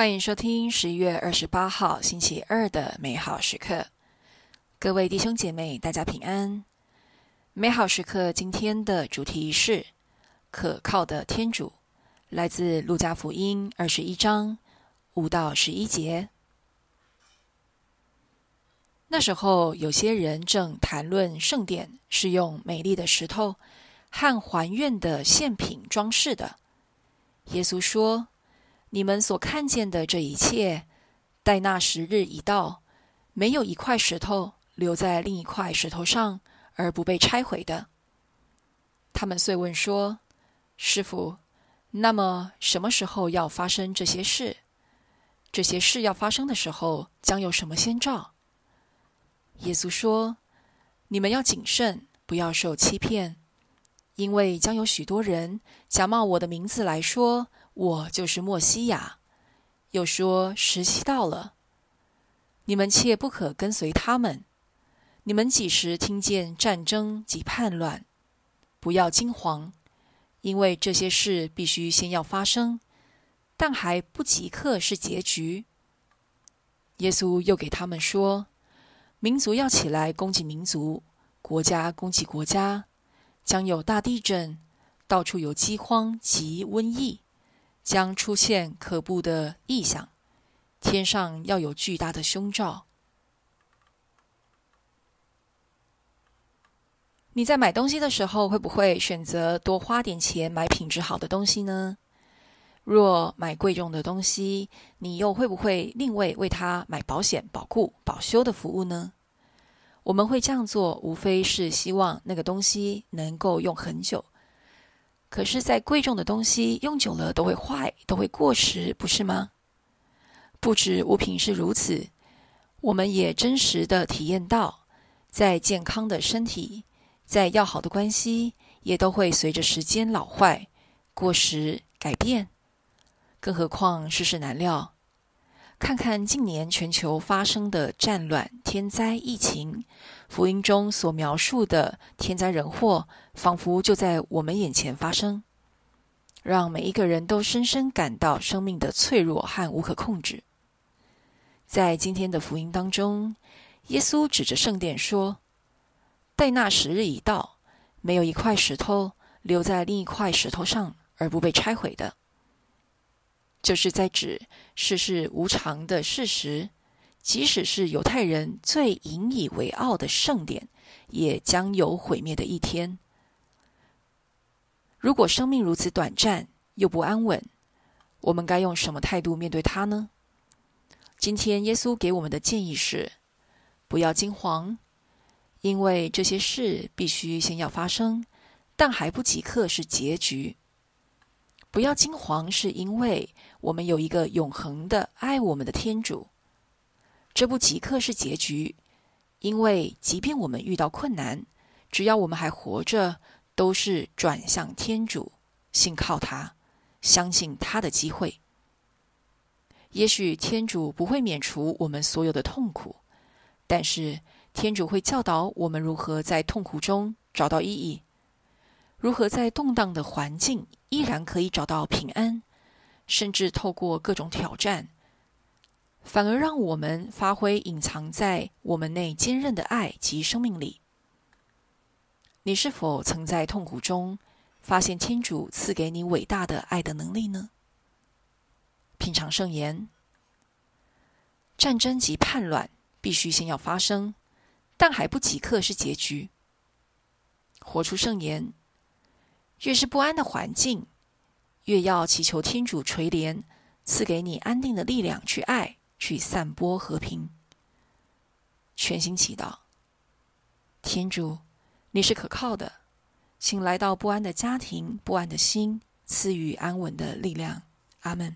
欢迎收听十一月二十八号星期二的美好时刻，各位弟兄姐妹，大家平安。美好时刻今天的主题是可靠的天主，来自路加福音二十一章五到十一节。那时候，有些人正谈论圣殿是用美丽的石头和还愿的献品装饰的。耶稣说。你们所看见的这一切，待那时日一到，没有一块石头留在另一块石头上而不被拆毁的。他们遂问说：“师傅，那么什么时候要发生这些事？这些事要发生的时候，将有什么先兆？”耶稣说：“你们要谨慎，不要受欺骗，因为将有许多人假冒我的名字来说。”我就是莫西亚，又说时期到了，你们切不可跟随他们。你们几时听见战争及叛乱，不要惊慌，因为这些事必须先要发生，但还不即刻是结局。耶稣又给他们说：民族要起来攻击民族，国家攻击国家，将有大地震，到处有饥荒及瘟疫。将出现可怖的异象，天上要有巨大的凶兆。你在买东西的时候，会不会选择多花点钱买品质好的东西呢？若买贵重的东西，你又会不会另外为它买保险、保固、保修的服务呢？我们会这样做，无非是希望那个东西能够用很久。可是，再贵重的东西用久了都会坏，都会过时，不是吗？不止物品是如此，我们也真实的体验到，再健康的身体，再要好的关系，也都会随着时间老坏、过时、改变。更何况世事难料。看看近年全球发生的战乱、天灾、疫情，福音中所描述的天灾人祸，仿佛就在我们眼前发生，让每一个人都深深感到生命的脆弱和无可控制。在今天的福音当中，耶稣指着圣殿说：“待那时日已到，没有一块石头留在另一块石头上而不被拆毁的。”就是在指世事无常的事实，即使是犹太人最引以为傲的圣典，也将有毁灭的一天。如果生命如此短暂又不安稳，我们该用什么态度面对它呢？今天耶稣给我们的建议是：不要惊惶，因为这些事必须先要发生，但还不即刻是结局。不要惊惶，是因为我们有一个永恒的爱我们的天主。这不即刻是结局，因为即便我们遇到困难，只要我们还活着，都是转向天主，信靠他，相信他的机会。也许天主不会免除我们所有的痛苦，但是天主会教导我们如何在痛苦中找到意义。如何在动荡的环境依然可以找到平安，甚至透过各种挑战，反而让我们发挥隐藏在我们内坚韧的爱及生命里。你是否曾在痛苦中发现天主赐给你伟大的爱的能力呢？品尝圣言，战争及叛乱必须先要发生，但还不即刻是结局。活出圣言。越是不安的环境，越要祈求天主垂怜，赐给你安定的力量，去爱，去散播和平。全心祈祷，天主，你是可靠的，请来到不安的家庭、不安的心，赐予安稳的力量。阿门。